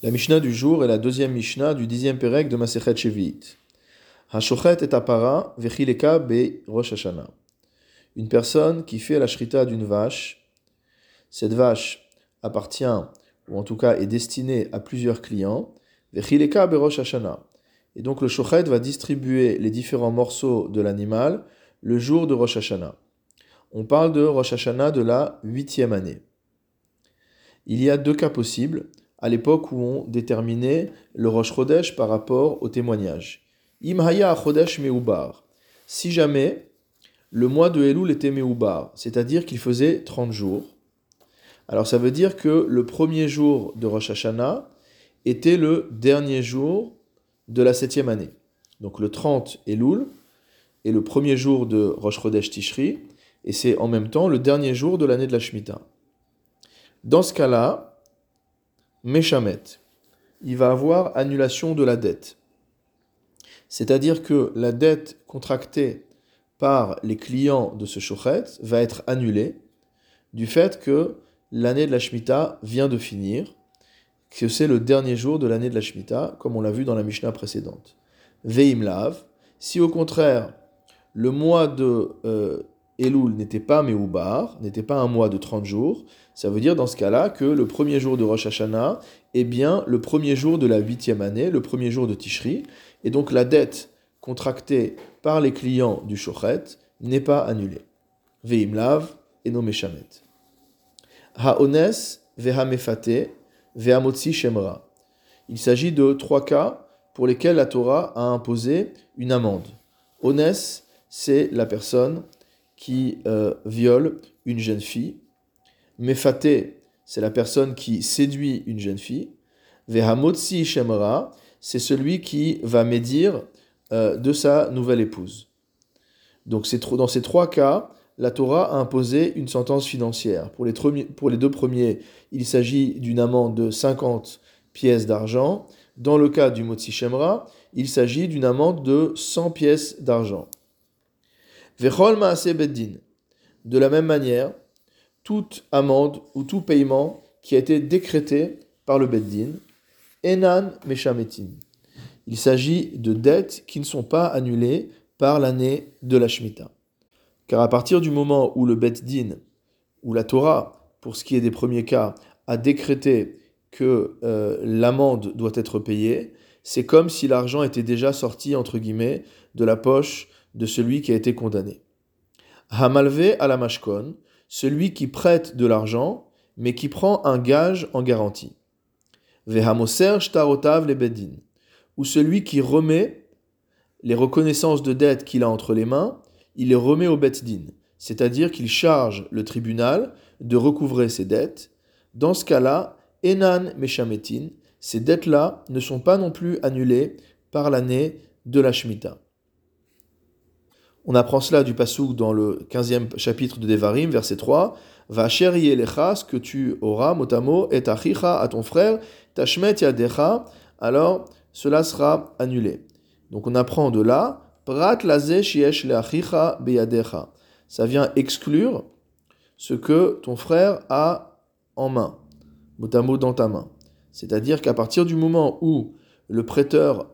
La Mishnah du jour est la deuxième Mishnah du dixième Pérec de Masechet Shevi'it. Hashochet et apara vechileka be Rosh Hashanah. Une personne qui fait la shrita d'une vache, cette vache appartient, ou en tout cas est destinée à plusieurs clients, vechileka be Rosh. Et donc le shochet va distribuer les différents morceaux de l'animal le jour de Rosh Hashanah. On parle de Rosh Hashanah de la huitième année. Il y a deux cas possibles à l'époque où on déterminait le Rosh Chodesh par rapport au témoignage. Imhaya Chodesh Meubar. Si jamais le mois de Elul était Meubar, c'est-à-dire qu'il faisait 30 jours, alors ça veut dire que le premier jour de Rosh Hashanah était le dernier jour de la septième année. Donc le 30 Elul est le premier jour de Rosh Chodesh Tishri, et c'est en même temps le dernier jour de l'année de la Shemitah. Dans ce cas-là, Meshamet, il va avoir annulation de la dette. C'est-à-dire que la dette contractée par les clients de ce shochet va être annulée du fait que l'année de la Shemitah vient de finir, que c'est le dernier jour de l'année de la Shemitah, comme on l'a vu dans la Mishnah précédente. Veimlav, si au contraire le mois de euh, Elul n'était pas Meubar, n'était pas un mois de 30 jours, ça veut dire dans ce cas-là que le premier jour de Rosh Hashanah est bien le premier jour de la huitième année, le premier jour de Tishri, et donc la dette contractée par les clients du Shochet n'est pas annulée. Veimlav et no Meshamet. Haones vehamefate vehamotzi shemra. Il s'agit de trois cas pour lesquels la Torah a imposé une amende. Ones, c'est la personne qui euh, viole une jeune fille. Mefaté, c'est la personne qui séduit une jeune fille. Vehamotsi Shemra, c'est celui qui va médire euh, de sa nouvelle épouse. Donc dans ces trois cas, la Torah a imposé une sentence financière. Pour les, pour les deux premiers, il s'agit d'une amende de 50 pièces d'argent. Dans le cas du Motsi Shemra, il s'agit d'une amende de 100 pièces d'argent. De la même manière, toute amende ou tout paiement qui a été décrété par le Beddin, Enan Meshametin. Il s'agit de dettes qui ne sont pas annulées par l'année de la Shemitah. Car à partir du moment où le Beddin, ou la Torah, pour ce qui est des premiers cas, a décrété que euh, l'amende doit être payée, c'est comme si l'argent était déjà sorti, entre guillemets, de la poche de celui qui a été condamné. Hamalve à la mashkon, celui qui prête de l'argent, mais qui prend un gage en garantie. Vehamoser shtarotav le bedin, ou celui qui remet les reconnaissances de dette qu'il a entre les mains, il les remet au beddin, c'est-à-dire qu'il charge le tribunal de recouvrer ses dettes. Dans ce cas-là, enan meshametin, ces dettes-là ne sont pas non plus annulées par l'année de la Shemitah. On apprend cela du Passouk dans le 15e chapitre de Devarim, verset 3. Va chérir ce que tu auras, motamo, et achicha à ton frère, tashmet yadecha, alors cela sera annulé. Donc on apprend de là, prat laze shiesh leachicha beyadecha. Ça vient exclure ce que ton frère a en main, motamo dans ta main. C'est-à-dire qu'à partir du moment où le prêteur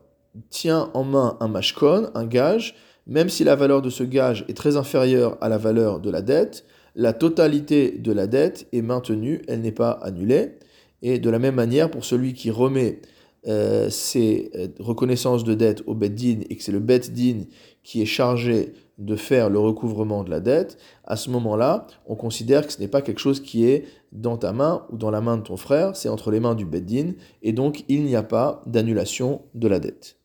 tient en main un mashkon, un gage, même si la valeur de ce gage est très inférieure à la valeur de la dette, la totalité de la dette est maintenue, elle n'est pas annulée. Et de la même manière, pour celui qui remet euh, ses euh, reconnaissances de dette au Beddin et que c'est le Beddin qui est chargé de faire le recouvrement de la dette, à ce moment-là, on considère que ce n'est pas quelque chose qui est dans ta main ou dans la main de ton frère, c'est entre les mains du Beddin, et donc il n'y a pas d'annulation de la dette.